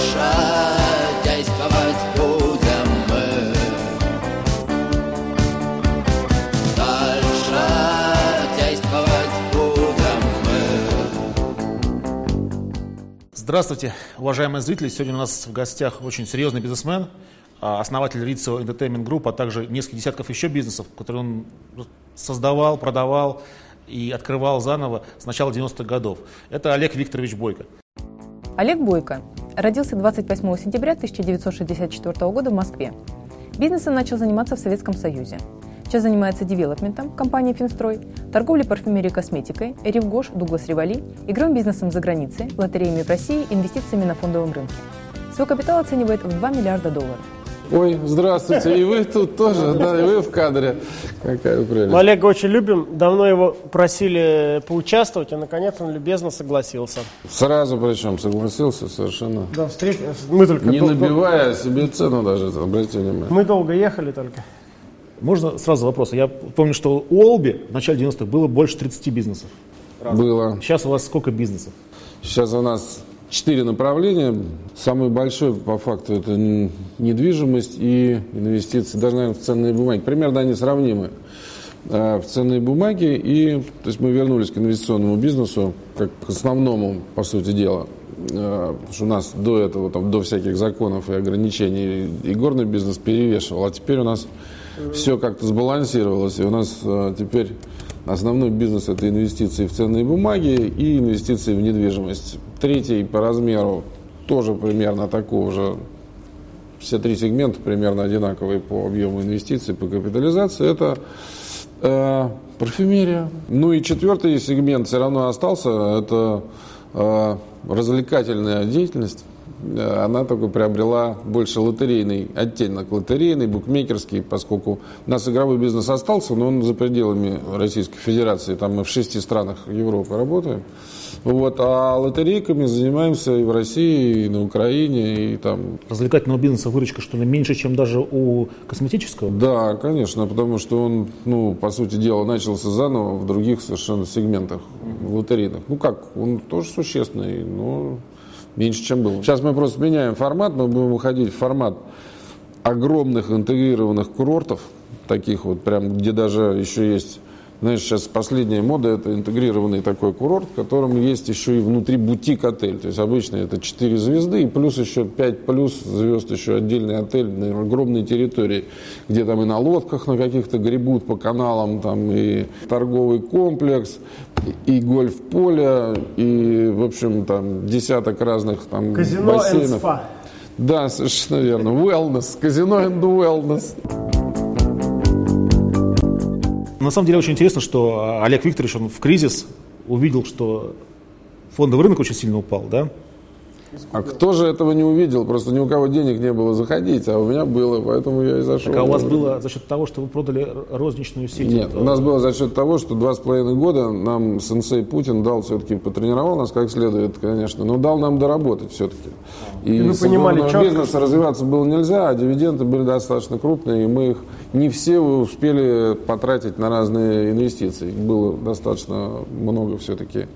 Дальше действовать будем мы. Дальше действовать будем мы. Здравствуйте, уважаемые зрители. Сегодня у нас в гостях очень серьезный бизнесмен, а, основатель Rizzo Entertainment Group, а также несколько десятков еще бизнесов, которые он создавал, продавал и открывал заново с начала 90-х годов. Это Олег Викторович Бойко. Олег Бойко родился 28 сентября 1964 года в Москве. Бизнесом начал заниматься в Советском Союзе. Сейчас занимается девелопментом компании «Финстрой», торговлей парфюмерией и косметикой, Ревгош, Дуглас Ревали, игровым бизнесом за границей, лотереями в России, инвестициями на фондовом рынке. Свой капитал оценивает в 2 миллиарда долларов. Ой, здравствуйте, и вы тут тоже, да, и вы в кадре. Какая прелесть. Мы Олега очень любим, давно его просили поучаствовать, и наконец он любезно согласился. Сразу причем согласился совершенно. Да, встреч... Мы только Не дол- набивая себе цену даже, обратите внимание. Мы долго ехали только. Можно сразу вопрос? Я помню, что у Олби в начале 90-х было больше 30 бизнесов. Было. Сейчас у вас сколько бизнесов? Сейчас у нас четыре направления. Самый большой, по факту, это недвижимость и инвестиции, даже, наверное, в ценные бумаги. Примерно они сравнимы. А, В ценные бумаги и, то есть мы вернулись к инвестиционному бизнесу, как к основному, по сути дела. А, Потому что у нас до этого, там, до всяких законов и ограничений, и горный бизнес перевешивал, а теперь у нас все как-то сбалансировалось, и у нас а, теперь Основной бизнес – это инвестиции в ценные бумаги и инвестиции в недвижимость. Третий по размеру тоже примерно такого же. Все три сегмента примерно одинаковые по объему инвестиций, по капитализации. Это э, парфюмерия. Ну и четвертый сегмент все равно остался. Это э, развлекательная деятельность. Э, Она только приобрела больше лотерейный оттенок, лотерейный, букмекерский, поскольку у нас игровой бизнес остался, но он за пределами Российской Федерации. Там мы в шести странах Европы работаем. Вот, а лотерейками занимаемся и в России, и на Украине, и там Развлекательного бизнеса выручка что ли меньше, чем даже у косметического? Да, конечно, потому что он, ну, по сути дела, начался заново в других совершенно сегментах лотерейных. Ну как, он тоже существенный, но меньше, чем был. Сейчас мы просто меняем формат, мы будем выходить в формат огромных интегрированных курортов, таких вот прям, где даже еще есть, знаешь, сейчас последняя мода, это интегрированный такой курорт, в котором есть еще и внутри бутик-отель. То есть обычно это 4 звезды и плюс еще 5 плюс звезд, еще отдельный отель на огромной территории, где там и на лодках на каких-то гребут по каналам, там и торговый комплекс, и, гольф-поле, и, в общем, там десяток разных там Казино бассейнов. спа. Да, совершенно верно. Wellness, казино and wellness. На самом деле очень интересно, что а, Олег Викторович, он в кризис увидел, что фондовый рынок очень сильно упал, да? А кто же этого не увидел? Просто ни у кого денег не было заходить, а у меня было, поэтому я и зашел. Так а у вас было за счет того, что вы продали розничную сеть? Нет, у нас было за счет того, что два с половиной года нам сенсей Путин дал все-таки, потренировал нас как следует, конечно, но дал нам доработать все-таки. И, И вы понимали четко, бизнеса развиваться было нельзя, а дивиденды были достаточно крупные, и мы их не все успели потратить на разные инвестиции. Их было достаточно много все-таки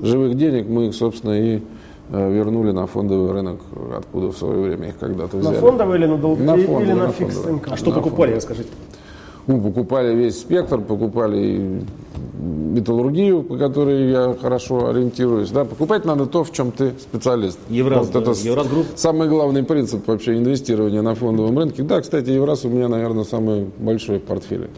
живых денег, мы их, собственно, и вернули на фондовый рынок, откуда в свое время их когда-то На взяли. фондовый или на долг... На или фондовый, на на фикс? А что на покупали, расскажите? Ну, покупали весь спектр, покупали металлургию, по которой я хорошо ориентируюсь. Да, покупать надо то, в чем ты специалист. Евраз, да, это с- Евразгрупп. самый главный принцип вообще инвестирования на фондовом рынке. Да, кстати, Евраз у меня, наверное, самый большой в портфеле.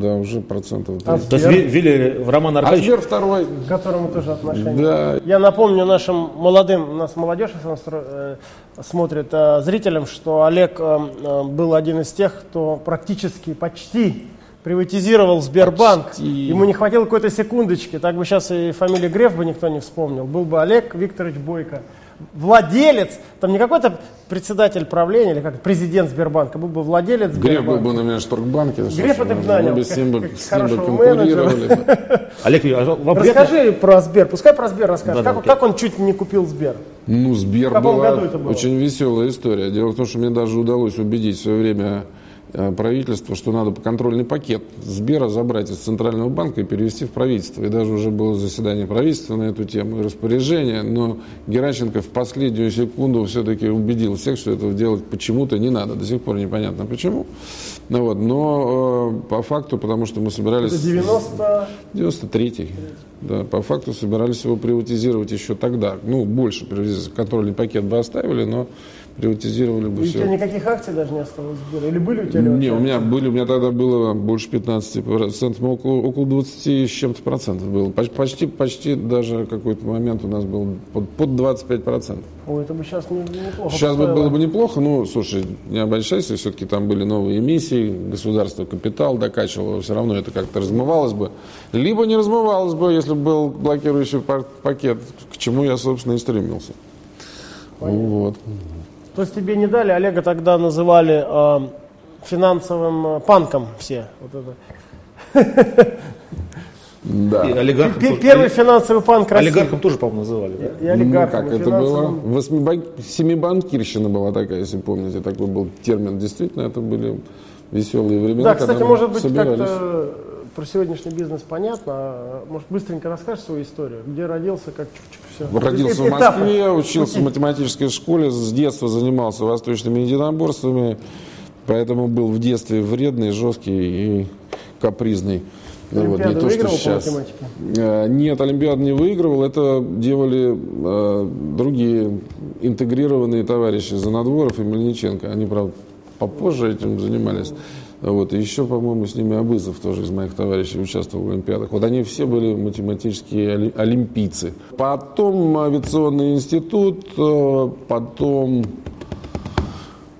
Да, уже процентов А 30. То есть Ви- Вилли в Роман А Аркадьевич Сбер второй. К которому тоже отношение. Да, Я напомню нашим молодым, у нас молодежь если нас, э, смотрит, э, зрителям, что Олег э, э, был один из тех, кто практически, почти приватизировал Сбербанк. Почти. Ему не хватило какой-то секундочки, так бы сейчас и фамилию Греф бы никто не вспомнил. Был бы Олег Викторович Бойко. Владелец, там не какой-то председатель правления или как президент Сбербанка, был бы владелец Греф был Сбербанка. бы на меня Шторгбанке. Греф это мы нанял, бы с ним как с ним бы конкурировали. Олег, а вам? Расскажи про Сбер, пускай про Сбер расскажет. Да-да, как, как он чуть не купил Сбер? Ну, Сбер была было? очень веселая история. Дело в том, что мне даже удалось убедить в свое время э, правительство, что надо контрольный пакет Сбера забрать из Центрального банка и перевести в правительство. И даже уже было заседание правительства на эту тему и распоряжение, но Геращенко в последнюю секунду все-таки убедил всех, что этого делать почему-то не надо. До сих пор непонятно почему. Ну, вот, но э, по факту, потому что мы собирались... Это 90... 93-й. Да, по факту собирались его приватизировать еще тогда. Ну, больше приватизировать. Контрольный пакет бы оставили, но приватизировали бы И у все. тебя никаких акций даже не осталось Сбера? Или были у тебя? Не, у меня были, у меня тогда было больше 15 процентов, около, около 20 с чем-то процентов было. Поч- Почти, почти даже какой-то момент у нас был под, под 25 процентов. Ой, это бы сейчас не, неплохо Сейчас бы было бы неплохо, но, слушай, не обольщайся, все-таки там были новые эмиссии, государство капитал докачивало, все равно это как-то размывалось бы. Либо не размывалось бы, если бы был блокирующий пакет, к чему я, собственно, и стремился. Вот. То есть тебе не дали, Олега тогда называли э, финансовым э, панком все. Вот это. Да. И олигархом, Пе- тоже- Первый финансовый панк России. олигархом тоже, по-моему, называли. да? И Ну, олигархом, как и это было? Восьмибан... Семибанкирщина была такая, если помните. Такой был термин. Действительно, это были веселые времена. Да, кстати, может быть, собирались. как-то про сегодняшний бизнес понятно. а, Может, быстренько расскажешь свою историю? Где родился, как чук-чук, все. Родился в Москве, учился в математической школе, с детства занимался восточными единоборствами, поэтому был в детстве вредный, жесткий и капризный. Ну, вот, Олимпиаду выигрывал по щас. математике? Э, Нет, Олимпиад не выигрывал. Это делали э, другие интегрированные товарищи Занадворов и Мельниченко. Они, правда, попозже этим занимались. Вот. И еще, по-моему, с ними Абызов тоже из моих товарищей участвовал в Олимпиадах. Вот они все были математические оли- олимпийцы. Потом авиационный институт, э, потом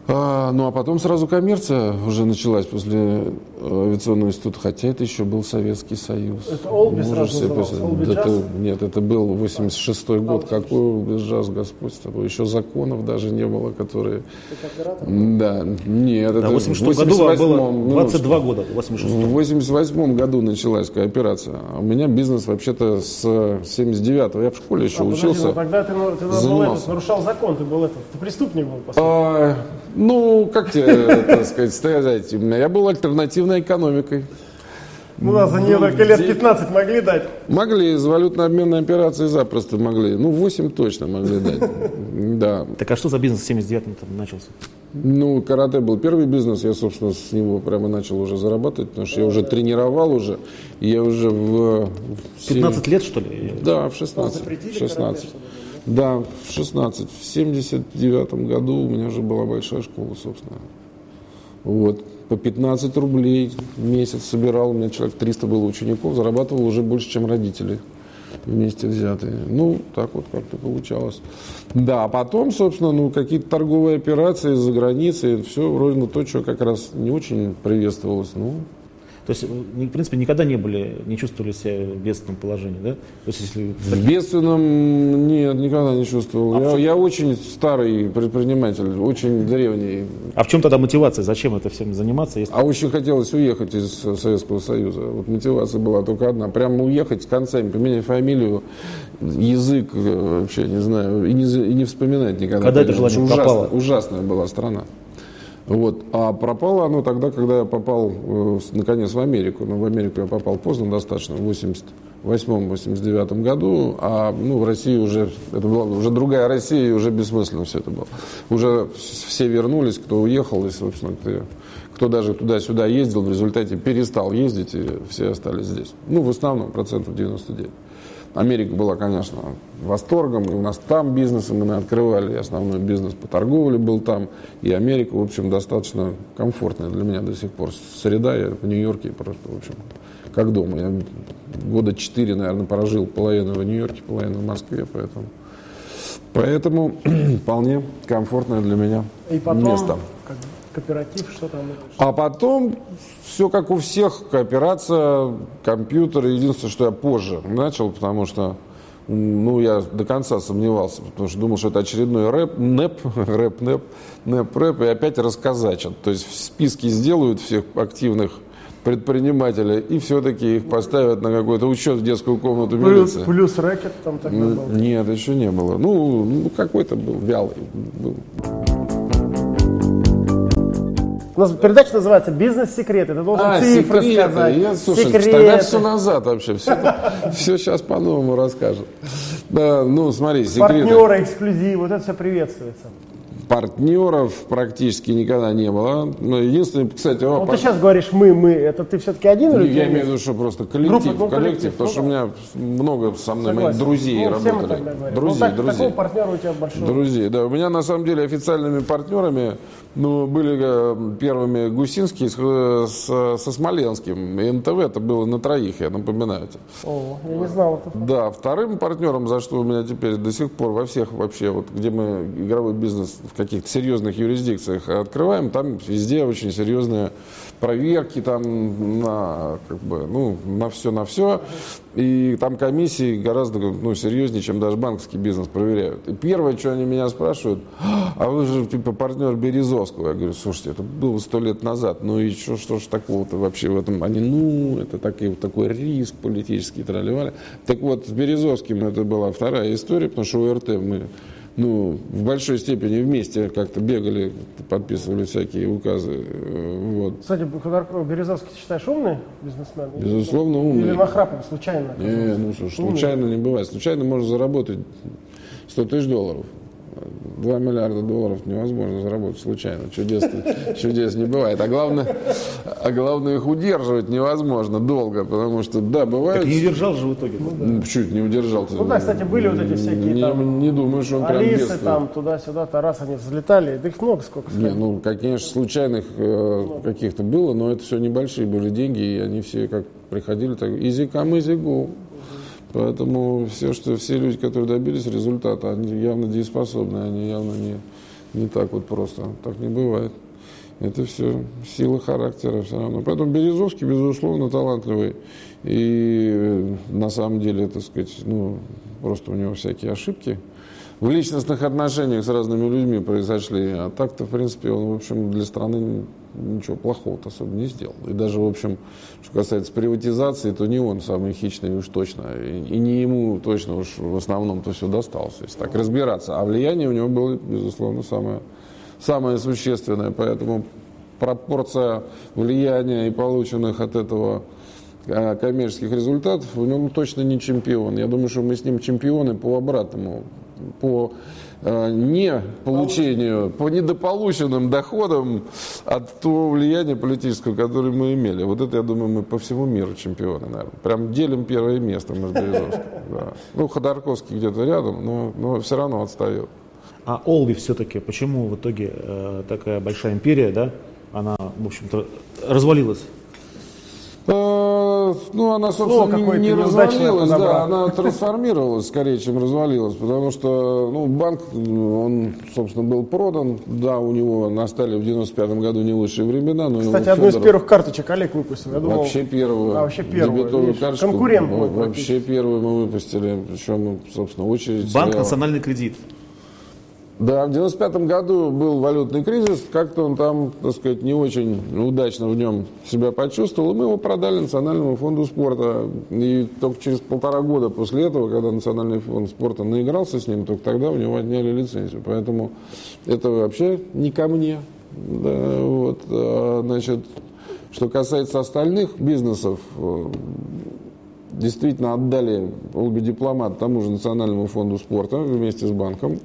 а, ну, а потом сразу коммерция уже началась после э, авиационного института, хотя это еще был Советский Союз. Это Олби сразу назывался? Олби ты- нет, это был 86-й год. Какой без джаз, Господь с тобой. Еще законов даже не было, которые... Да, нет, это Да, в в 86 году вам 88-м, было минуточку. 22 года. в 86 В 88 году началась кооперация. А у меня бизнес вообще-то с 79-го. Я в школе еще А, подожди, учился. ну тогда ты, ну, ты этот, нарушал закон, ты был этот, ты преступник был, по сути. А, ну, как тебе, так сказать, сказать, я был альтернативной экономикой. Ну да, за нее только лет здесь- 15 могли дать. Могли, из валютно-обменной операции запросто могли. Ну, 8 точно могли дать. Да. Так а что за бизнес в 79-м там начался? Ну, карате был первый бизнес, я, собственно, с него прямо начал уже зарабатывать, потому что я уже тренировал уже, я уже в... в 15 лет, что ли? Да, в 16. запретили В 16. Да, в 16. В 79 году у меня уже была большая школа, собственно. Вот. По 15 рублей в месяц собирал. У меня человек 300 было учеников. Зарабатывал уже больше, чем родители вместе взятые. Ну, так вот как-то получалось. Да, а потом, собственно, ну, какие-то торговые операции за границей. Все на то, что как раз не очень приветствовалось. Ну, То есть, вы, в принципе, никогда не были, не чувствовали себя в бедственном положении, да? То есть, если... В бедственном нет, никогда не чувствовал. я, я очень старый предприниматель, очень древний. А в чем тогда мотивация? Зачем это всем заниматься? Если... А очень хотелось уехать из Советского Союза. Вот мотивация была только одна. Прямо уехать с концами, поменять фамилию, язык, э, вообще не знаю, и не, и не вспоминать никогда. Когда это желание ужасно-? Ужасная была страна. Вот. А пропало оно тогда, когда я попал, э, наконец, в Америку. Но в Америку я попал поздно достаточно, в 88-89 году. А ну, в России уже, это была уже другая Россия, и уже бессмысленно все это было. Уже вс- все вернулись, кто уехал, и, собственно, кто, кто даже туда-сюда ездил, в результате перестал ездить, и все остались здесь. Ну, в основном, процентов 99. Америка была, конечно, восторгом, и у нас там бизнесы мы открывали, основной бизнес по торговле был там, и Америка, в общем, достаточно комфортная для меня до сих пор. Среда, я в Нью-Йорке просто, в общем, как дома. Я года четыре, наверное, прожил половину в Нью-Йорке, половину в Москве, поэтому, поэтому вполне комфортное для меня И потом место. как кооператив, что там. А потом все как у всех, кооперация, компьютеры. Единственное, что я позже начал, потому что ну, я до конца сомневался, потому что думал, что это очередной рэп, нэп, рэп, нэп, нэп, рэп, и опять расказачат. То есть в списке сделают всех активных предпринимателей и все-таки их поставят на какой-то учет в детскую комнату Плюс, милиции. плюс рэкет там тогда был. Нет, еще не было. Ну, ну какой-то был вялый. Был. У нас передача называется «Бизнес-секреты». Ты должен А, цифры секреты. сказать. Я, слушай, секреты. тогда все назад вообще. Все, сейчас по-новому расскажут. Да, ну, смотри, секреты. Партнеры, эксклюзив, вот это все приветствуется. Партнеров практически никогда не было. Но единственное, кстати, Ну, пар- ты сейчас говоришь «мы», «мы». Это ты все-таки один или я имею в виду, что просто коллектив, Группа, ну, коллектив, коллектив, потому ну что у меня много со мной Согласен. моих друзей ну, работали. Друзей, ну, так, друзей. Партнера у тебя большого. Друзей, да. У меня на самом деле официальными партнерами ну, были э, первыми Гусинские с, э, с- со Смоленским. И НТВ это было на троих, я напоминаю тебе. О, я не знал это. Да, вторым партнером, за что у меня теперь до сих пор во всех вообще, вот где мы игровой бизнес каких-то серьезных юрисдикциях открываем, там везде очень серьезные проверки там на, как бы, ну, на все, на все. И там комиссии гораздо ну, серьезнее, чем даже банковский бизнес проверяют. И первое, что они меня спрашивают, а вы же типа партнер Березовского. Я говорю, слушайте, это было сто лет назад, ну и что, что ж такого-то вообще в этом? Они, ну, это такой, такой риск политический, тролливали. Так вот, с Березовским это была вторая история, потому что у РТ мы ну, в большой степени вместе как-то бегали, подписывали всякие указы. э, Вот. Кстати, Ходорков, Березовский ты считаешь умный бизнесмен? Безусловно, умный. Или Нахрапов случайно? Не, ну что, ж, случайно не бывает. Случайно можно заработать 100 тысяч долларов. 2 миллиарда долларов невозможно заработать случайно. Чудес, чудес не бывает. А главное, а главное, их удерживать невозможно долго, потому что, да, бывает... Так не удержал же в итоге. Ну, Чуть не удержал. Ну да, кстати, были вот эти всякие не, там не думаю, что он прям Алисы бедствует. там туда-сюда-то, раз они взлетали, да их много сколько. Не, ну, как, конечно, случайных э, каких-то было, но это все небольшие были деньги, и они все как приходили, так easy come, easy go. Поэтому все, что, все люди, которые добились результата, они явно дееспособны, они явно не, не так вот просто. Так не бывает. Это все сила характера все равно. Поэтому Березовский, безусловно, талантливый. И э, на самом деле, так сказать, ну, просто у него всякие ошибки в личностных отношениях с разными людьми произошли. А так-то, в принципе, он, в общем, для страны ничего плохого особо не сделал. И даже, в общем, что касается приватизации, то не он самый хищный уж точно. И, не ему точно уж в основном-то все досталось, если так разбираться. А влияние у него было, безусловно, самое, самое существенное. Поэтому пропорция влияния и полученных от этого а, коммерческих результатов, у него точно не чемпион. Я думаю, что мы с ним чемпионы по обратному, по не получению, по недополученным доходам от того влияния политического, которое мы имели. Вот это, я думаю, мы по всему миру чемпионы, наверное. Прям делим первое место мы с Березовским. Да. Ну, Ходорковский где-то рядом, но, но все равно отстает. А Олби все-таки, почему в итоге э, такая большая империя, да, она, в общем-то, развалилась? Ну, она, собственно, не, какое-то не развалилась, да, она трансформировалась скорее, чем развалилась, потому что, ну, банк, он, собственно, был продан, да, у него настали в 95 году не лучшие времена, но Кстати, одну из первых карточек Олег выпустил. Я думал, Вообще первую. А, вообще первую, дебетовую карточку. конкурент Вообще первую мы выпустили, причем, собственно, очередь. Банк стояла. «Национальный кредит». Да, в 95 году был валютный кризис, как-то он там, так сказать, не очень удачно в нем себя почувствовал, и мы его продали Национальному фонду спорта. И только через полтора года после этого, когда Национальный фонд спорта наигрался с ним, только тогда у него отняли лицензию. Поэтому это вообще не ко мне. Да, вот, а, значит, что касается остальных бизнесов, э, действительно отдали Дипломат тому же Национальному фонду спорта вместе с банком.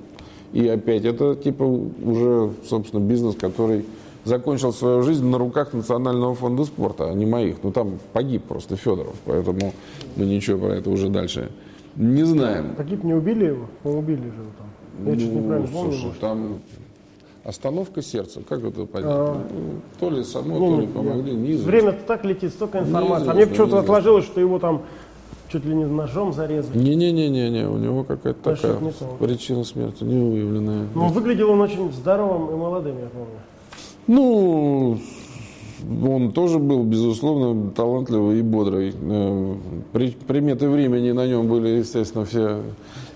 И опять это типа уже, собственно, бизнес, который закончил свою жизнь на руках Национального фонда спорта, а не моих. Ну там погиб просто Федоров, поэтому мы ничего про это уже дальше не знаем. погиб, не убили его? Ну, убили же его там. Я чуть неправильно помню. Ну, слушай, может. там остановка сердца, как это понять? А. Ну, То ли само, Ну, то ли помогли, неизвестно. Время-то так летит, столько информации. А мне почему-то отложилось, что его там чуть ли не ножом зарезали. Не-не-не-не, у него какая-то Значит, такая не то. причина смерти не выявленная. Но выглядел он очень здоровым и молодым, я помню. Ну, он тоже был, безусловно, талантливый и бодрый. Э, При, приметы времени на нем были, естественно, все,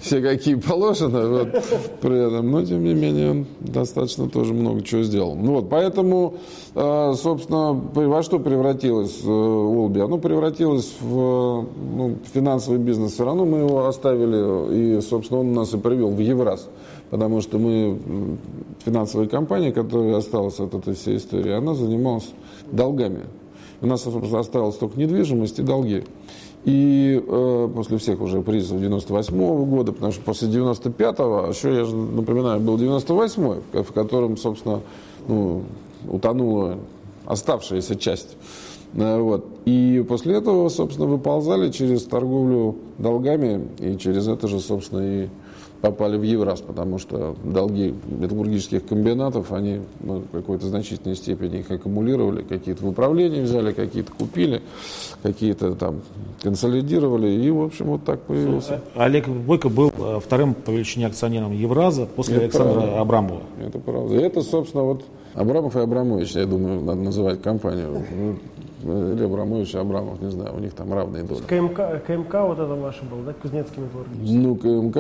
все какие положено вот, при этом. Но, тем не менее, он достаточно тоже много чего сделал. Ну, вот, поэтому, э, собственно, во что превратилось э, Олби? Оно превратилось в ну, финансовый бизнес. Все равно мы его оставили, и, собственно, он нас и привел в Евраз. потому что мы, финансовая компания, которая осталась от этой всей истории, она занималась долгами. У нас осталось только недвижимость и долги. И э, после всех уже кризисов 98 года, потому что после 95-го, еще я же напоминаю, был 98-й, в котором, собственно, ну, утонула оставшаяся часть. Э, Вот. И после этого, собственно, выползали через торговлю долгами, и через это же, собственно, и попали в Евраз, потому что долги металлургических комбинатов, они ну, в какой-то значительной степени их аккумулировали, какие-то в управление взяли, какие-то купили, какие-то там консолидировали, и, в общем, вот так появился. Олег Бойко был э, вторым по величине акционером Евраза после Это Александра правда. Абрамова. Это правда. И это, собственно, вот Абрамов и Абрамович, я думаю, надо называть компанию. Ну, Или Абрамович и Абрамов, не знаю, у них там равные доли. КМК, КМК вот это ваше было, да, Кузнецкий металлургический. Ну, КМК,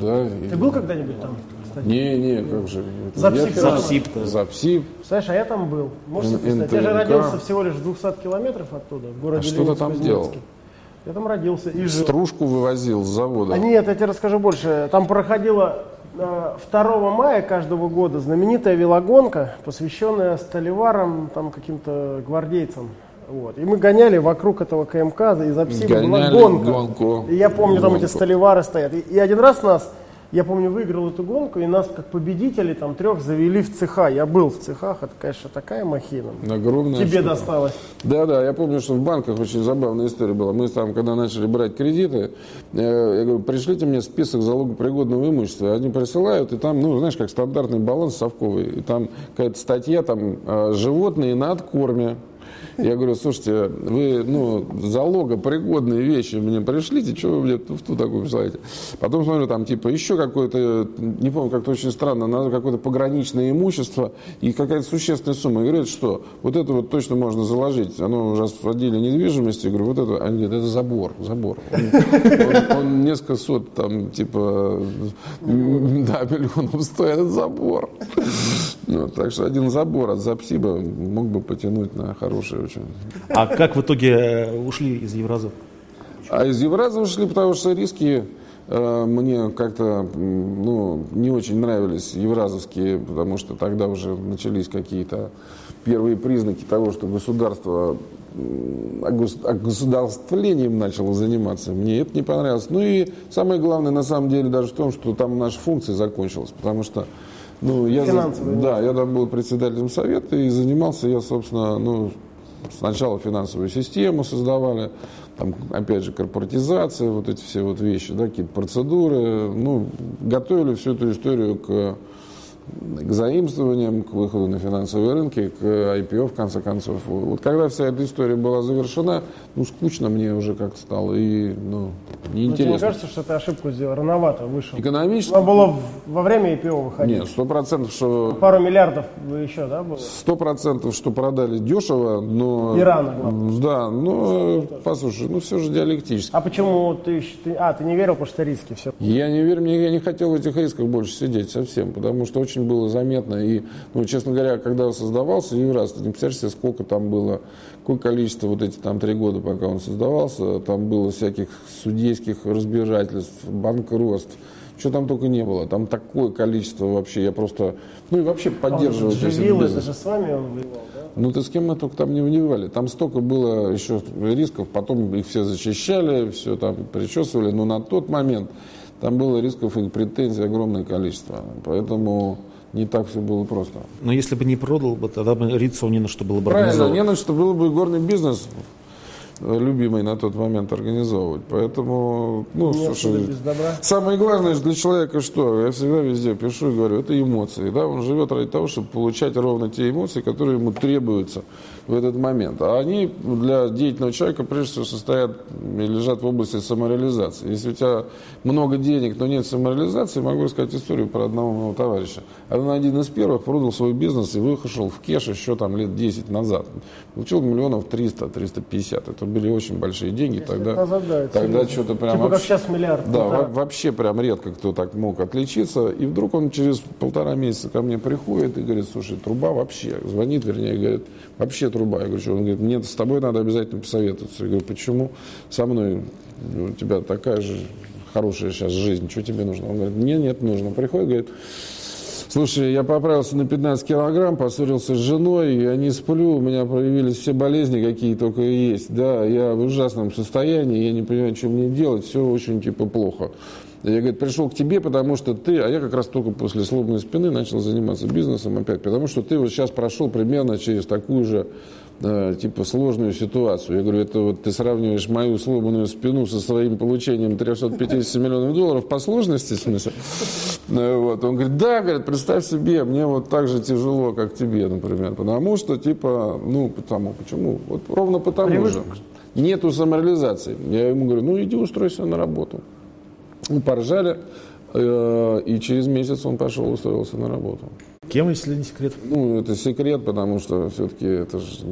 да. и- Ты был когда-нибудь там, кстати? Не, не, как же. Запсип, Запсип-то. Запсип. Знаешь, а я там был. Можете представить? Я же родился всего лишь в 200 километров оттуда, в городе А что ты там делал? Я там родился и жил. Стружку вывозил с завода. А нет, я тебе расскажу больше. Там проходила э, 2 мая каждого года знаменитая велогонка, посвященная столеварам, там каким-то гвардейцам. Вот. И мы гоняли вокруг этого КМК, из Апсиба была Гоняли гонка. гонку. И я помню, там эти Гонку. столевары стоят. И, и один раз нас, я помню, выиграл эту гонку, и нас как победителей там трех завели в цеха. Я был в цехах, это, конечно, такая махина. Огромная Тебе штука. досталось. Да, да, я помню, что в банках очень забавная история была. Мы там, когда начали брать кредиты, э, я говорю, пришлите мне список залогопригодного имущества. Они присылают, и там, ну, знаешь, как стандартный баланс совковый. И там какая-то статья, там, э, животные на откорме. Я говорю, слушайте, вы, ну, залогопригодные вещи мне пришлите, что вы мне туфту такую присылаете? Потом смотрю, там, типа, еще какое-то, не помню, как-то очень странно, надо какое-то пограничное имущество и какая-то существенная сумма. Я говорю, это что? Вот это вот точно можно заложить. Оно уже в отделе недвижимости. Я говорю, вот это, они говорят, это забор, забор. Он, он- он несколько сот, там, типа, да, миллионов стоит этот забор. Ну, так что один забор от Запсиба мог бы потянуть на хороший очень. А как в итоге э, ушли из Евраза? А из Евраза ушли, потому что риски э, мне как-то ну, не очень нравились евразовские, потому что тогда уже начались какие-то первые признаки того, что государство м, огос- огосударствлением начало заниматься. Мне это не понравилось. Ну и самое главное, на самом деле, даже в том, что там наша функция закончилась, потому что ну, я, да, я там был председателем совета и занимался я, собственно, ну, сначала финансовую систему создавали, там, опять же, корпоратизация, вот эти все вот вещи, да, какие-то процедуры, ну, готовили всю эту историю к, к заимствованиям, к выходу на финансовые рынки, к IPO, в конце концов. Вот когда вся эта история была завершена, ну, скучно мне уже как-то стало и, ну, Но тебе не неинтересно. кажется, что ты ошибку сделал? Рановато вышел. Экономически? Надо было в- во время IPO выходить. Нет, сто процентов, что Пару миллиардов бы еще, да, было? Сто процентов, что продали дешево, но... И рано, главное. Да, но, послушай, ну все же диалектически. А почему ты, ты- А, ты не верил, потому что риски все. Я не верю, мне я не хотел в этих рисках больше сидеть совсем, потому что очень было заметно. И, ну, честно говоря, когда создавался Евраз, ты не представляешь себе, сколько там было, какое количество вот эти там три года, пока он создавался, там было всяких судейских разбирательств, банкротств, что там только не было. Там такое количество вообще, я просто, ну и вообще поддерживаю этот Живил, это же с вами он воевал, да? Ну ты с кем мы только там не воевали. Там столько было еще рисков, потом их все зачищали, все там причесывали, но на тот момент там было рисков и претензий огромное количество. Поэтому не так все было просто. Но если бы не продал, бы, тогда бы Рицу не на что было бы Правильно, не на что было бы горный бизнес э, любимый на тот момент организовывать. Поэтому, ну, Нет слушай, без добра. Самое главное же для человека что? Я всегда везде пишу и говорю, это эмоции. Да? Он живет ради того, чтобы получать ровно те эмоции, которые ему требуются в этот момент. А они для деятельного человека прежде всего состоят и лежат в области самореализации. Если у тебя много денег, но нет самореализации, могу рассказать историю про одного моего товарища. Он один из первых продал свой бизнес и вышел в кеш еще там лет 10 назад. Получил миллионов 300-350. Это были очень большие деньги. Тогда, назад, да, тогда что-то прям Типа как вообще- сейчас миллиард. да, Ну, во- вообще прям редко кто так мог отличиться. И вдруг он через полтора месяца ко мне приходит и говорит, слушай, труба вообще. Звонит, вернее, говорит, вообще труба. Я говорю, что? Он говорит, мне с тобой надо обязательно посоветоваться. Я говорю, почему со мной? У тебя такая же хорошая сейчас жизнь, что тебе нужно? Он говорит, мне нет, нужно. Приходит, говорит, Слушай, я поправился на 15 килограмм, поссорился с женой, я не сплю, у меня проявились все болезни, какие только есть. Да, я в ужасном состоянии, я не понимаю, что мне делать, все очень типа плохо. Я, говорит, пришел к тебе, потому что ты, а я как раз только после сломанной спины начал заниматься бизнесом опять, потому что ты вот сейчас прошел примерно через такую же э, типа сложную ситуацию. Я говорю, это вот ты сравниваешь мою сломанную спину со своим получением 350 миллионов долларов по сложности, в смысле? Э, Вот. Он говорит, да, говорит, представь себе, мне вот так же тяжело, как тебе, например, потому что, типа, ну, потому, почему? Вот ровно потому Привык. же. Нету самореализации. Я ему говорю, ну, иди устройся на работу. Мы поржали, э, и через месяц он пошел устроился на работу. Кем, если не секрет? Ну, это секрет, потому что все-таки это же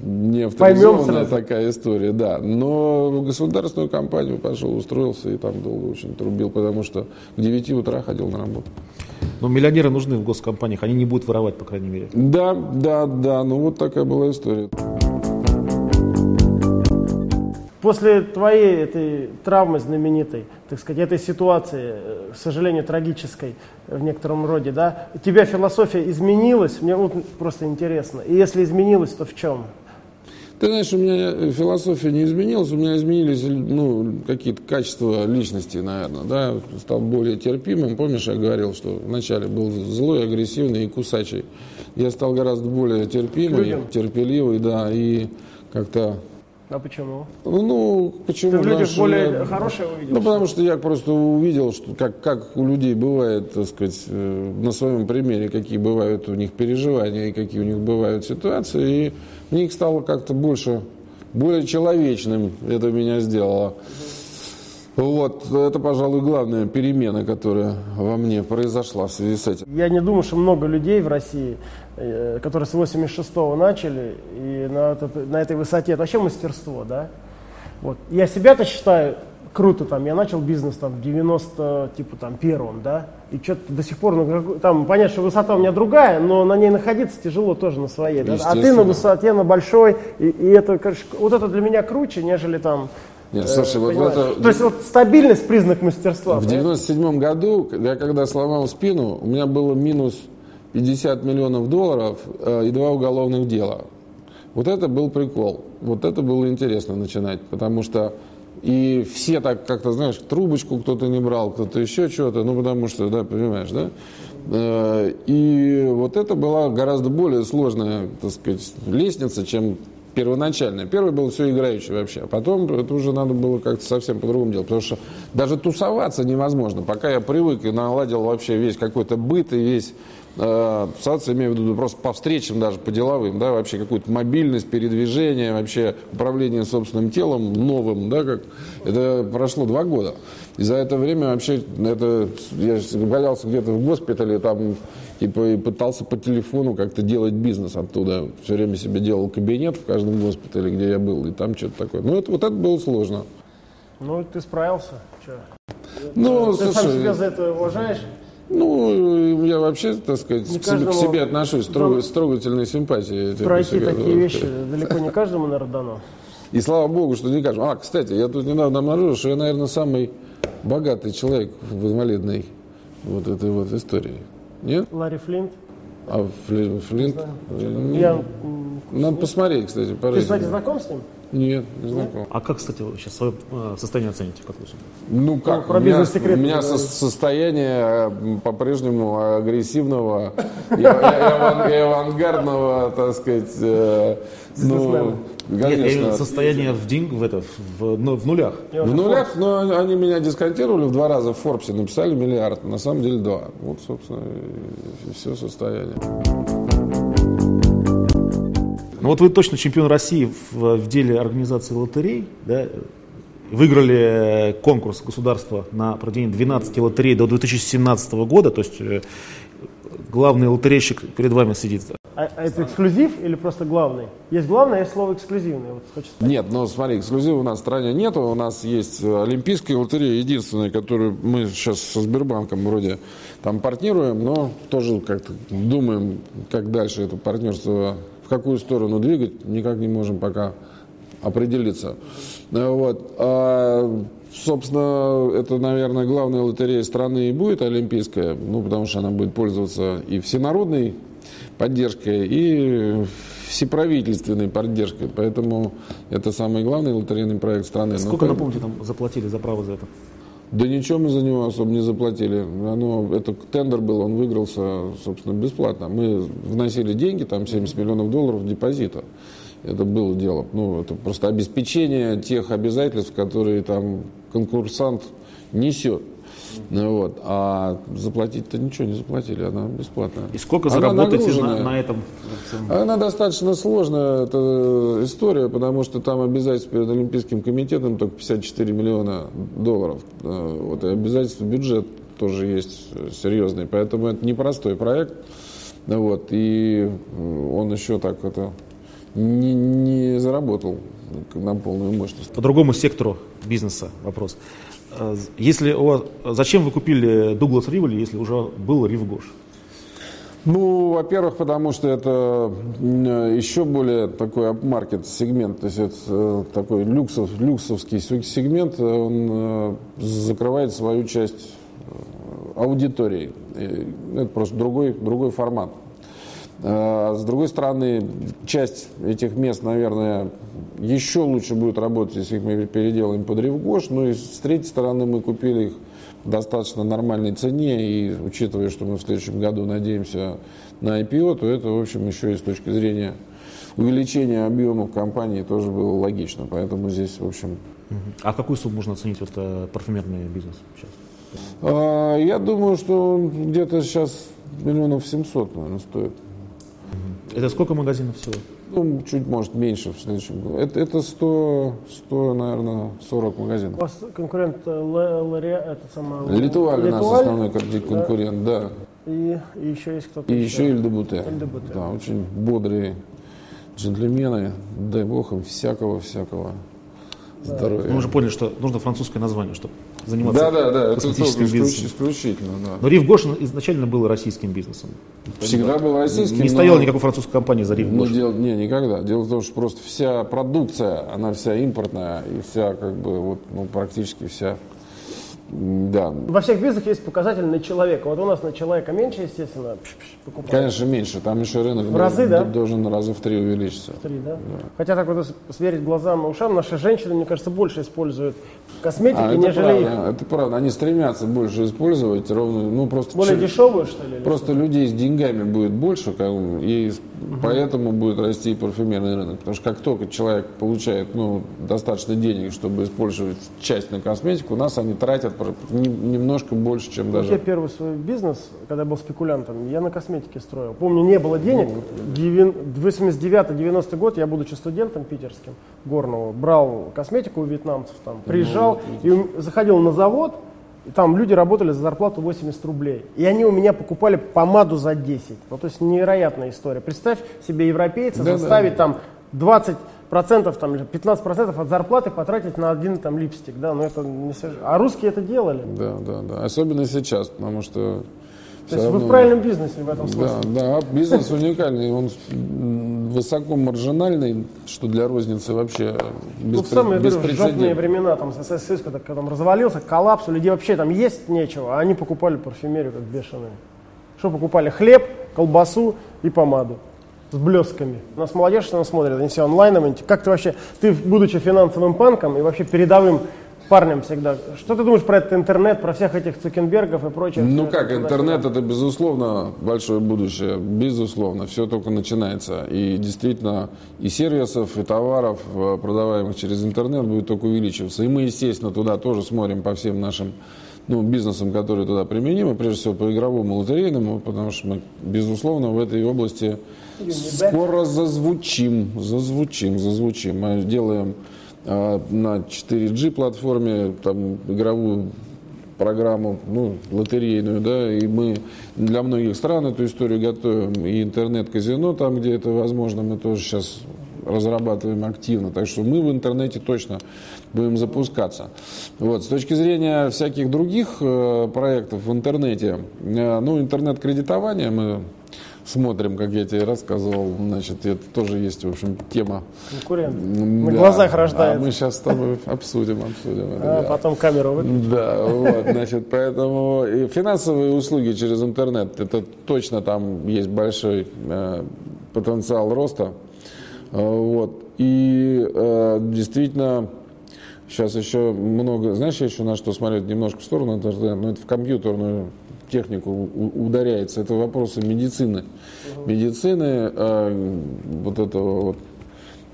не авторизованная такая история, да. Но в государственную компанию пошел, устроился и там долго очень трубил, потому что к 9 утра ходил на работу. Ну, миллионеры нужны в госкомпаниях, они не будут воровать, по крайней мере. Да, да, да, ну вот такая была история. После твоей этой травмы знаменитой, так сказать, этой ситуации, э, к сожалению, трагической в некотором роде, да, у тебя философия изменилась? Мне вот просто интересно. И если изменилась, то в чем? Ты знаешь, у меня философия не изменилась, у меня изменились ну, какие-то качества личности, наверное. Да? Стал более терпимым. Помнишь, я говорил, что вначале был злой, агрессивный и кусачий. Я стал гораздо более терпимый, терпеливый, да, и как-то А почему? Ну, почему? Ты в людях что более хорошее увидел? Ну, потому что я просто увидел, что как, как у людей бывает, так сказать, э, на своем примере, какие бывают у них переживания и какие у них бывают ситуации. И мне их стало как-то больше, более человечным. Это меня сделало. Вот, это, пожалуй, главная перемена, которая во мне произошла в связи с этим. Я не думаю, что много людей в России, э, которые с 86-го начали, и на, этот- на этой высоте, это вообще мастерство, да? Вот. Я себя-то считаю круто, там, я начал бизнес там в 90, типа, там, первом, да, и что-то до сих пор, ну, там, понятно, что высота у меня другая, но на ней находиться тяжело тоже на своей, да? а ты на высоте, на большой, и, и это, короче, вот это для меня круче, нежели там, Нет, э, слушай, вот понимаешь? это- то есть вот стабильность признак мастерства. В понятно? 97 году, я когда сломал спину, у меня было минус 50 миллионов долларов э, и два уголовных дела. Вот это был прикол. Вот это было интересно начинать, потому что и все так как-то, знаешь, трубочку кто-то не брал, кто-то еще что-то, ну потому что, да, понимаешь, да? Э, И вот это была гораздо более сложная, так сказать, лестница, чем первоначальная. Первый был все играющий вообще, а потом это уже надо было как-то совсем по-другому делать, потому что даже тусоваться невозможно. Пока я привык и наладил вообще весь какой-то быт и весь э, тусоваться, имею в виду просто по встречам даже, по деловым, да, вообще какую-то мобильность, передвижение, вообще управление собственным телом новым, да, как это прошло два года. И за это время вообще это, я валялся где-то в госпитале, там, типа, и пытался по телефону как-то делать бизнес оттуда. Все время себе делал кабинет в каждом госпитале, где я был, и там что-то такое. Ну, это, вот это было сложно. Ну, ты справился. Чё? Ну, Ты сам слушай, себя за это уважаешь? ну, я вообще, так сказать, Не к себе, к каждому- себе отношусь с трог- с трогательной симпатией. Пройти такие говорю. вещи далеко не каждому, наверное, дано. И слава богу, что не кажем. А, кстати, я тут недавно обнаружил, что я, наверное, самый богатый человек в инвалидной вот этой вот истории. Нет? Ларри Флинт. А Фли- Флинт? э, Я, м, Надо посмотреть, кстати, по ты, кстати, знаком с ним? Нет, не знаком. А как, кстати, вы сейчас свое э, состояние оцените, как вы считаете? Ну как, про у меня, у меня со- состояние э, по-прежнему агрессивного и, авангардного, так сказать, ну, Бизнесмена. Нет, я имею в конечно, виду состояние в, деньг, в, это, в, ну, в нулях. Я В нулях, но они меня дисконтировали в два раза в Форбсе, написали миллиард, на самом деле два. Вот, собственно, и все состояние. Ну вот вы точно чемпион России в, в деле организации лотерей, да? Выиграли э, конкурс государства на проведение 12 лотерей до 2017 года, то есть э, главный лотерейщик перед вами сидит. А, а это эксклюзив или просто главный? Есть главное, а есть слово эксклюзивный. Вот хочется Нет, ну смотри, эксклюзива у нас в стране нету. У нас есть э, Олимпийская лотерея, единственная, которую мы сейчас со Сбербанком вроде там партнируем, но тоже как-то думаем, как дальше это партнерство, в какую сторону двигать, никак не можем пока определиться. Э, Вот. А собственно, это, наверное, главная лотерея страны и будет олимпийская, ну, потому что она будет пользоваться и всенародной поддержкой, и всеправительственной поддержкой. Поэтому это самый главный лотерейный проект страны. Но Сколько, как- напомните, там заплатили за право за это? Да ничего мы за него особо не заплатили. Оно, это тендер был, он выигрался, собственно, бесплатно. Мы вносили деньги, там 70 миллионов долларов депозита. Это было дело. Ну, это просто обеспечение тех обязательств, которые там конкурсант несет. Ну, вот. А заплатить-то ничего не заплатили, она бесплатная. И сколько Она заработаете на, на этом? Она достаточно сложная, эта история, потому что там обязательства перед Олимпийским комитетом только 54 миллиона долларов. Э, Вот, и обязательства бюджет тоже есть э, серьезный, поэтому это непростой проект. Вот, и э, он еще так это не, не заработал на полную мощность. По другому сектору бизнеса вопрос. Э, Если у вас, зачем вы купили Дуглас Риволи, если уже был Ривгош? Ну, во-первых, потому что это еще более такой апмаркет сегмент, то есть это э, такой люксов, люксовский се- сегмент, э, он закрывает свою часть аудитории. Это просто другой, другой формат. А С другой стороны, часть этих мест, наверное, еще лучше будет работать, если их мы переделаем под Ревгош. Ну и с третьей стороны, мы купили их в достаточно нормальной цене. И учитывая, что мы в следующем году надеемся на IPO, то это, в общем, еще и с точки зрения увеличения объемов компании тоже было логично. Поэтому здесь, в общем, А какую сумму можно оценить вот, э, парфюмерный бизнес сейчас? а, я думаю, что он где-то сейчас миллионов 700, наверное, стоит. Это сколько магазинов всего? Ну, чуть, может, меньше в следующем году. Это, это 100, 100, наверное, 40 У магазинов. вас конкурент э, Лоре- это самое, Литуаль у нас Литуаль, основной кон- конкурент, да. И, и еще есть кто-то. И еще Иль де Буте. Иль де Буте. Да, очень бодрые джентльмены. Дай бог им всякого-всякого здоровья. Мы уже поняли, что нужно французское название, чтобы заниматься Да, да, да, это косметическим исключ- бизнесом. исключительно, да. Но Ривгош изначально был российским бизнесом. Всегда был российским. Не стояла никакой французской компании за Ну, Ривгош. дело, не, никогда. Дело в том, что просто вся продукция, она вся импортная, и вся, как бы, вот, ну, практически вся, да. Во всех бизнесах есть показатель на человека. Вот у нас на человека меньше, естественно, покупают. Конечно, меньше. Там еще рынок В разы, да? должен раза в три увеличиться. Три, да? Хотя так вот сверить глазам и ушам, наши женщины, мне кажется, больше используют косметики, А, это нежели их. правда, это правда. Они стремятся больше использовать ровно, ну просто Более чё- дешевую, что ли? Просто людей с деньгами будет больше, как и с- поэтому будет расти и парфюмерный рынок. Потому что как только человек получает ну, достаточно денег, чтобы использовать часть на косметику, у нас они тратят немножко больше, чем Я даже... первый свой бизнес, когда был спекулянтом, я на косметике строил. Помню, не было денег. Девин- 89-90 год, я, будучи студентом питерским, горного, брал косметику у вьетнамцев, там, приезжал и у- заходил на завод, и там люди работали за зарплату 80 рублей. И они у меня покупали помаду за 10. Ну, то есть невероятная история. Представь себе европейца Да-да. заставить там 20 процентов там, или 15 процентов от зарплаты потратить на один там липстик, да, но это не А русские это делали. Да, да, да. Особенно сейчас, потому что... То есть вы равно- в правильном бизнесе в этом смысле. Да, да, бизнес уникальный, он высоко маржинальный, что для розницы вообще Ну, в беспре- самые жопные беспрецедентно. времена, там, когда, когда там развалился, коллапс, у людей вообще там есть нечего, а они покупали парфюмерию как бешеные. Что покупали? Хлеб, колбасу и помаду с блесками. У нас молодежь что смотрит, они все онлайновые. Как ты вообще, ты, будучи финансовым панком и вообще передовым парнем всегда, что ты думаешь про этот интернет, про всех этих Цукенбергов и прочих? Ну как, интернет это безусловно большое будущее, безусловно, все только начинается. И действительно и сервисов, и товаров, э, продаваемых через интернет, будет только увеличиваться. И мы, естественно, туда тоже смотрим по всем нашим ну, бизнесам, которые туда применимы, прежде всего по игровому лотерейному, потому что мы, безусловно, в этой области скоро зазвучим, зазвучим, зазвучим. Мы делаем э, на 4G платформе там игровую программу, ну, лотерейную, да, и мы для многих стран эту историю готовим, и интернет-казино там, где это возможно, мы тоже сейчас разрабатываем активно, так что мы в интернете точно будем запускаться. Вот. С точки зрения всяких других э, проектов в интернете, э, ну, интернет-кредитование мы смотрим, как я тебе рассказывал, значит, это тоже есть, в общем, тема. Конкурент. М, На да. глазах А рождается. мы сейчас с тобой обсудим, обсудим. это, А да. потом камеру выключить. Да, вот, значит, поэтому и финансовые услуги через интернет, это точно там есть большой э, потенциал роста. Э, вот. И э, действительно, сейчас еще много, знаешь, я еще на что смотрю, немножко в сторону, интернета, но это в компьютерную технику ударяется, это вопросы медицины. Медицины, э, вот этого вот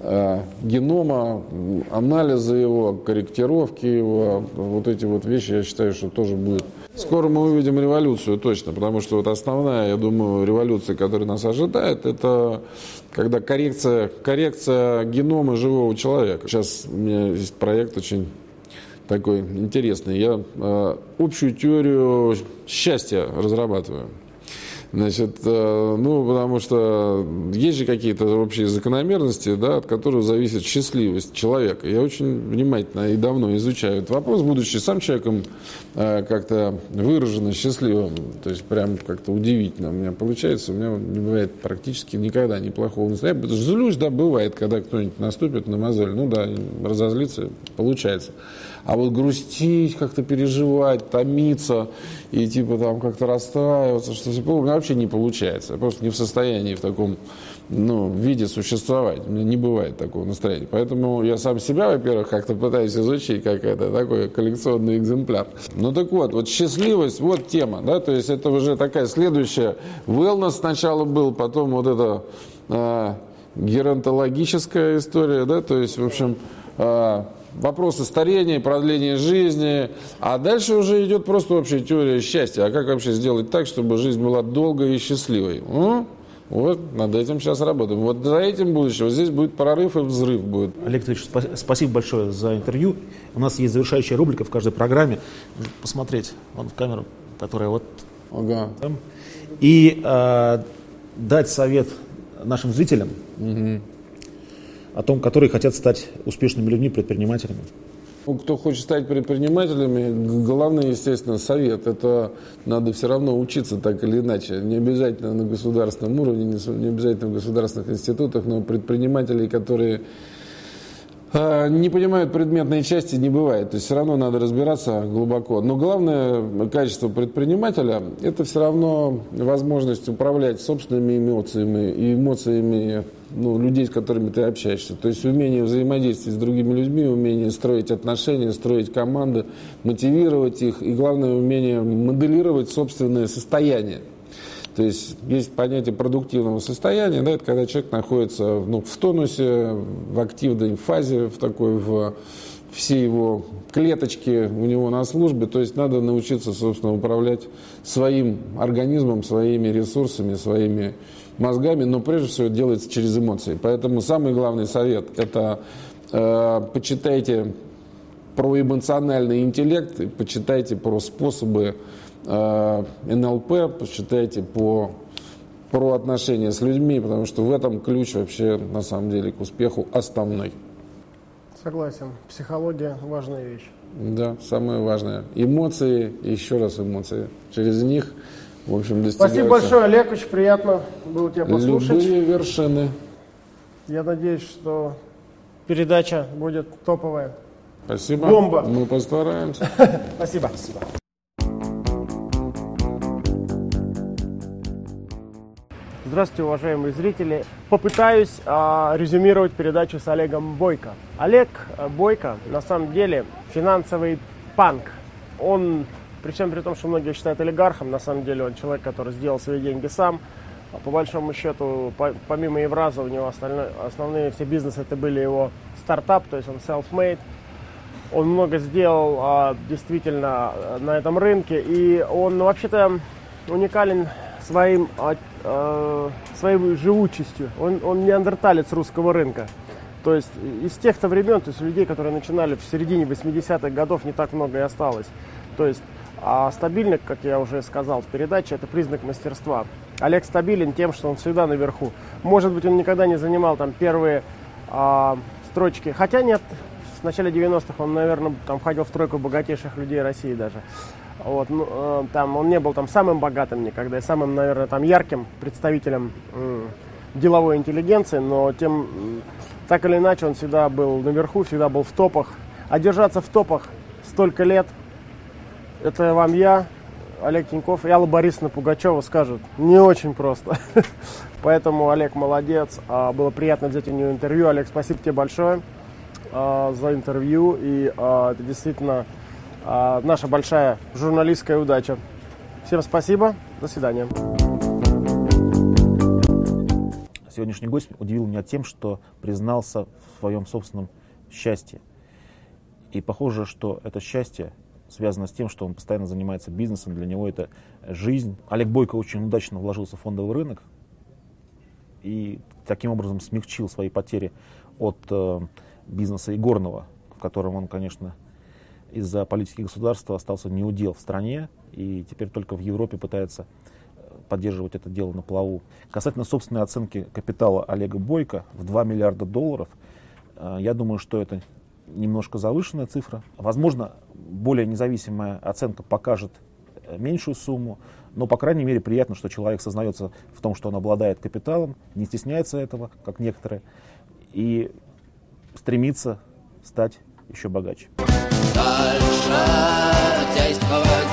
э, генома, анализа его, корректировки его, вот эти вот вещи, я считаю, что тоже будет. Скоро мы увидим революцию, точно, потому что вот основная, я думаю, революция, которая нас ожидает, это когда коррекция, коррекция генома живого человека. Сейчас у меня есть проект очень такой интересный. Я э, общую теорию счастья разрабатываю. Значит, э, ну, потому что есть же какие-то общие закономерности, да, от которых зависит счастливость человека. Я очень внимательно и давно изучаю этот вопрос, будучи сам человеком э, как-то выраженно счастливым. То есть прям как-то удивительно у меня получается. У меня не бывает практически никогда неплохого настроения. Потому что Злюсь, да, бывает, когда кто-нибудь наступит на мозоль. Ну да, разозлиться получается. А вот грустить, как-то переживать, томиться и типа там как-то расстраиваться, что все у меня вообще не получается. Я просто не в состоянии в таком ну, виде существовать. У меня не бывает такого настроения. Поэтому я сам себя, во-первых, как-то пытаюсь изучить, как это такой коллекционный экземпляр. Ну так вот, вот счастливость, вот тема, да, то есть это уже такая следующая. Wellness сначала был, потом вот это а, геронтологическая история, да, то есть, в общем, а, вопросы старения, продления жизни, а дальше уже идет просто общая теория счастья. А как вообще сделать так, чтобы жизнь была долгой и счастливой? М? Вот над этим сейчас работаем. Вот за этим будущее. Вот здесь будет прорыв и взрыв будет. Олег Викторович, спа- спасибо большое за интервью. У нас есть завершающая рубрика в каждой программе. Можно Посмотреть вон в камеру, которая вот Ага. там. И э, дать совет нашим зрителям о том, которые хотят стать успешными людьми, предпринимателями. Ну, кто хочет стать предпринимателями, главный, естественно, совет. Это надо все равно учиться так или иначе. Не обязательно на государственном уровне, не обязательно в государственных институтах, но предпринимателей, которые а, не понимают предметные части, не бывает. То есть все равно надо разбираться глубоко. Но главное качество предпринимателя – это все равно возможность управлять собственными эмоциями и эмоциями ну, людей, с которыми ты общаешься. То есть умение взаимодействовать с другими людьми, умение строить отношения, строить команды, мотивировать их и, главное, умение моделировать собственное состояние. То есть есть понятие продуктивного состояния, да, это когда человек находится ну, в тонусе, в активной фазе, в такой, в все его клеточки у него на службе, то есть надо научиться, собственно, управлять своим организмом, своими ресурсами, своими мозгами, но прежде всего это делается через эмоции. Поэтому самый главный совет – это э, почитайте про эмоциональный интеллект, почитайте про способы э, НЛП, почитайте по, про отношения с людьми, потому что в этом ключ вообще на самом деле к успеху основной. Согласен. Психология важная вещь. Да, самое важное. Эмоции, еще раз эмоции. Через них, в общем, достигаются Спасибо большое, Олег. Очень приятно было тебя послушать. любые вершины. Я надеюсь, что передача будет топовая. Спасибо. Бомба. Мы постараемся. Спасибо. Здравствуйте, уважаемые зрители. Попытаюсь а, резюмировать передачу с Олегом Бойко. Олег Бойко на самом деле финансовый панк. Он, при всем при том, что многие считают олигархом, на самом деле он человек, который сделал свои деньги сам. А по большому счету, по- помимо Евраза, у него остальное- основные все бизнесы это были его стартап, то есть он self-made. Он много сделал а, действительно на этом рынке, и он ну, вообще-то уникален своим, а, а, своей живучестью. Он, он неандерталец русского рынка. То есть из тех-то времен, то есть людей, которые начинали в середине 80-х годов, не так много и осталось. То есть а стабильность, как я уже сказал в передаче, это признак мастерства. Олег стабилен тем, что он всегда наверху. Может быть, он никогда не занимал там первые а, строчки. Хотя нет, в начале 90-х он, наверное, там входил в тройку богатейших людей России даже. Вот, ну, э, там, он не был там самым богатым никогда и самым, наверное, там ярким представителем м, деловой интеллигенции, но тем, так или иначе, он всегда был наверху, всегда был в топах. А держаться в топах столько лет, это вам я, Олег Тиньков и Алла Борисовна Пугачева скажут, не очень просто. Поэтому Олег молодец, а, было приятно взять у него интервью. Олег, спасибо тебе большое а, за интервью, и а, это действительно наша большая журналистская удача. Всем спасибо, до свидания. Сегодняшний гость удивил меня тем, что признался в своем собственном счастье. И похоже, что это счастье связано с тем, что он постоянно занимается бизнесом, для него это жизнь. Олег Бойко очень удачно вложился в фондовый рынок и таким образом смягчил свои потери от э, бизнеса игорного, в котором он, конечно, из-за политики государства остался неудел в стране и теперь только в Европе пытается э, поддерживать это дело на плаву. Касательно собственной оценки капитала Олега Бойко в 2 миллиарда долларов, э, я думаю, что это немножко завышенная цифра. Возможно, более независимая оценка покажет э, меньшую сумму, но, по крайней мере, приятно, что человек сознается в том, что он обладает капиталом, не стесняется этого, как некоторые, и стремится стать еще богаче. Дальше действовать